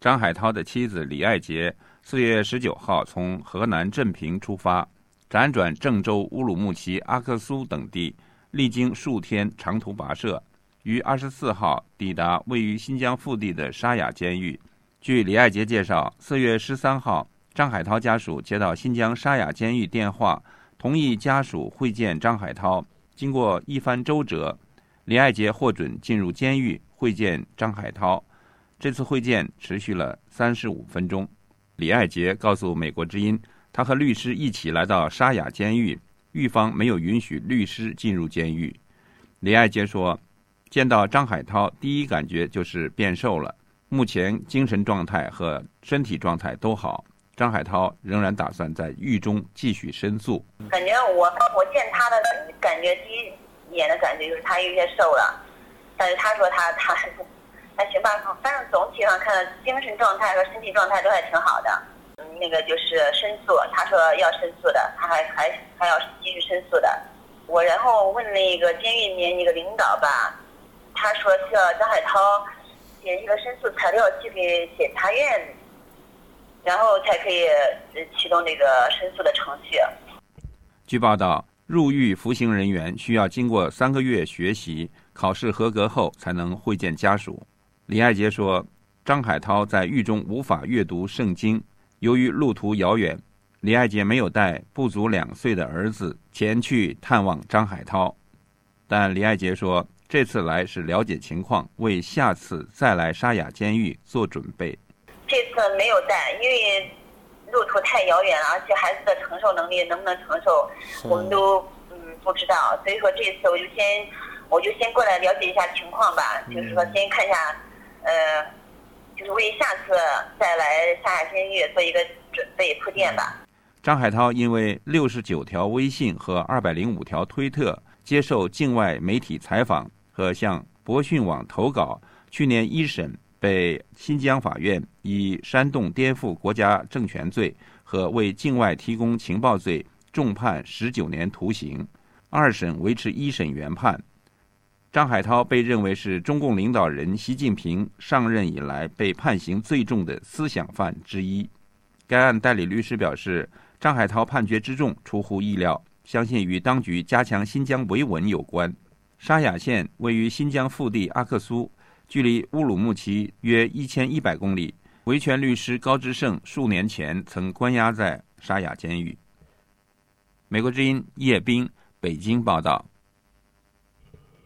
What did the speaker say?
张海涛的妻子李爱杰四月十九号从河南镇平出发，辗转郑州、乌鲁木齐、阿克苏等地，历经数天长途跋涉，于二十四号抵达位于新疆腹地的沙雅监狱。据李爱杰介绍，四月十三号，张海涛家属接到新疆沙雅监狱电话，同意家属会见张海涛。经过一番周折，李爱杰获准进入监狱会见张海涛。这次会见持续了三十五分钟。李爱杰告诉美国之音，他和律师一起来到沙雅监狱，狱方没有允许律师进入监狱。李爱杰说，见到张海涛第一感觉就是变瘦了，目前精神状态和身体状态都好。张海涛仍然打算在狱中继续申诉。感觉我我见他的感觉，第一眼的感觉就是他有些瘦了，但是他说他他还行吧，反正总体上看精神状态和身体状态都还挺好的。嗯，那个就是申诉，他说要申诉的，他还还还要继续申诉的。我然后问那个监狱里面一个领导吧，他说需要张海涛写一个申诉材料寄给检察院。然后才可以启动这个申诉的程序。据报道，入狱服刑人员需要经过三个月学习、考试合格后才能会见家属。李爱杰说，张海涛在狱中无法阅读圣经，由于路途遥远，李爱杰没有带不足两岁的儿子前去探望张海涛。但李爱杰说，这次来是了解情况，为下次再来沙雅监狱做准备。这次没有带，因为路途太遥远了，而且孩子的承受能力能不能承受，我们都嗯不知道。所以说这次我就先我就先过来了解一下情况吧，就是说先看一下，呃，就是为下次再来下雅监狱做一个准备铺垫吧。张海涛因为六十九条微信和二百零五条推特接受境外媒体采访和向博讯网投稿，去年一审。被新疆法院以煽动颠覆国家政权罪和为境外提供情报罪重判十九年徒刑，二审维持一审原判。张海涛被认为是中共领导人习近平上任以来被判刑最重的思想犯之一。该案代理律师表示，张海涛判决之重出乎意料，相信与当局加强新疆维稳有关。沙雅县位于新疆腹地阿克苏。距离乌鲁木齐约一千一百公里。维权律师高志胜数年前曾关押在沙雅监狱。美国之音叶斌北京报道。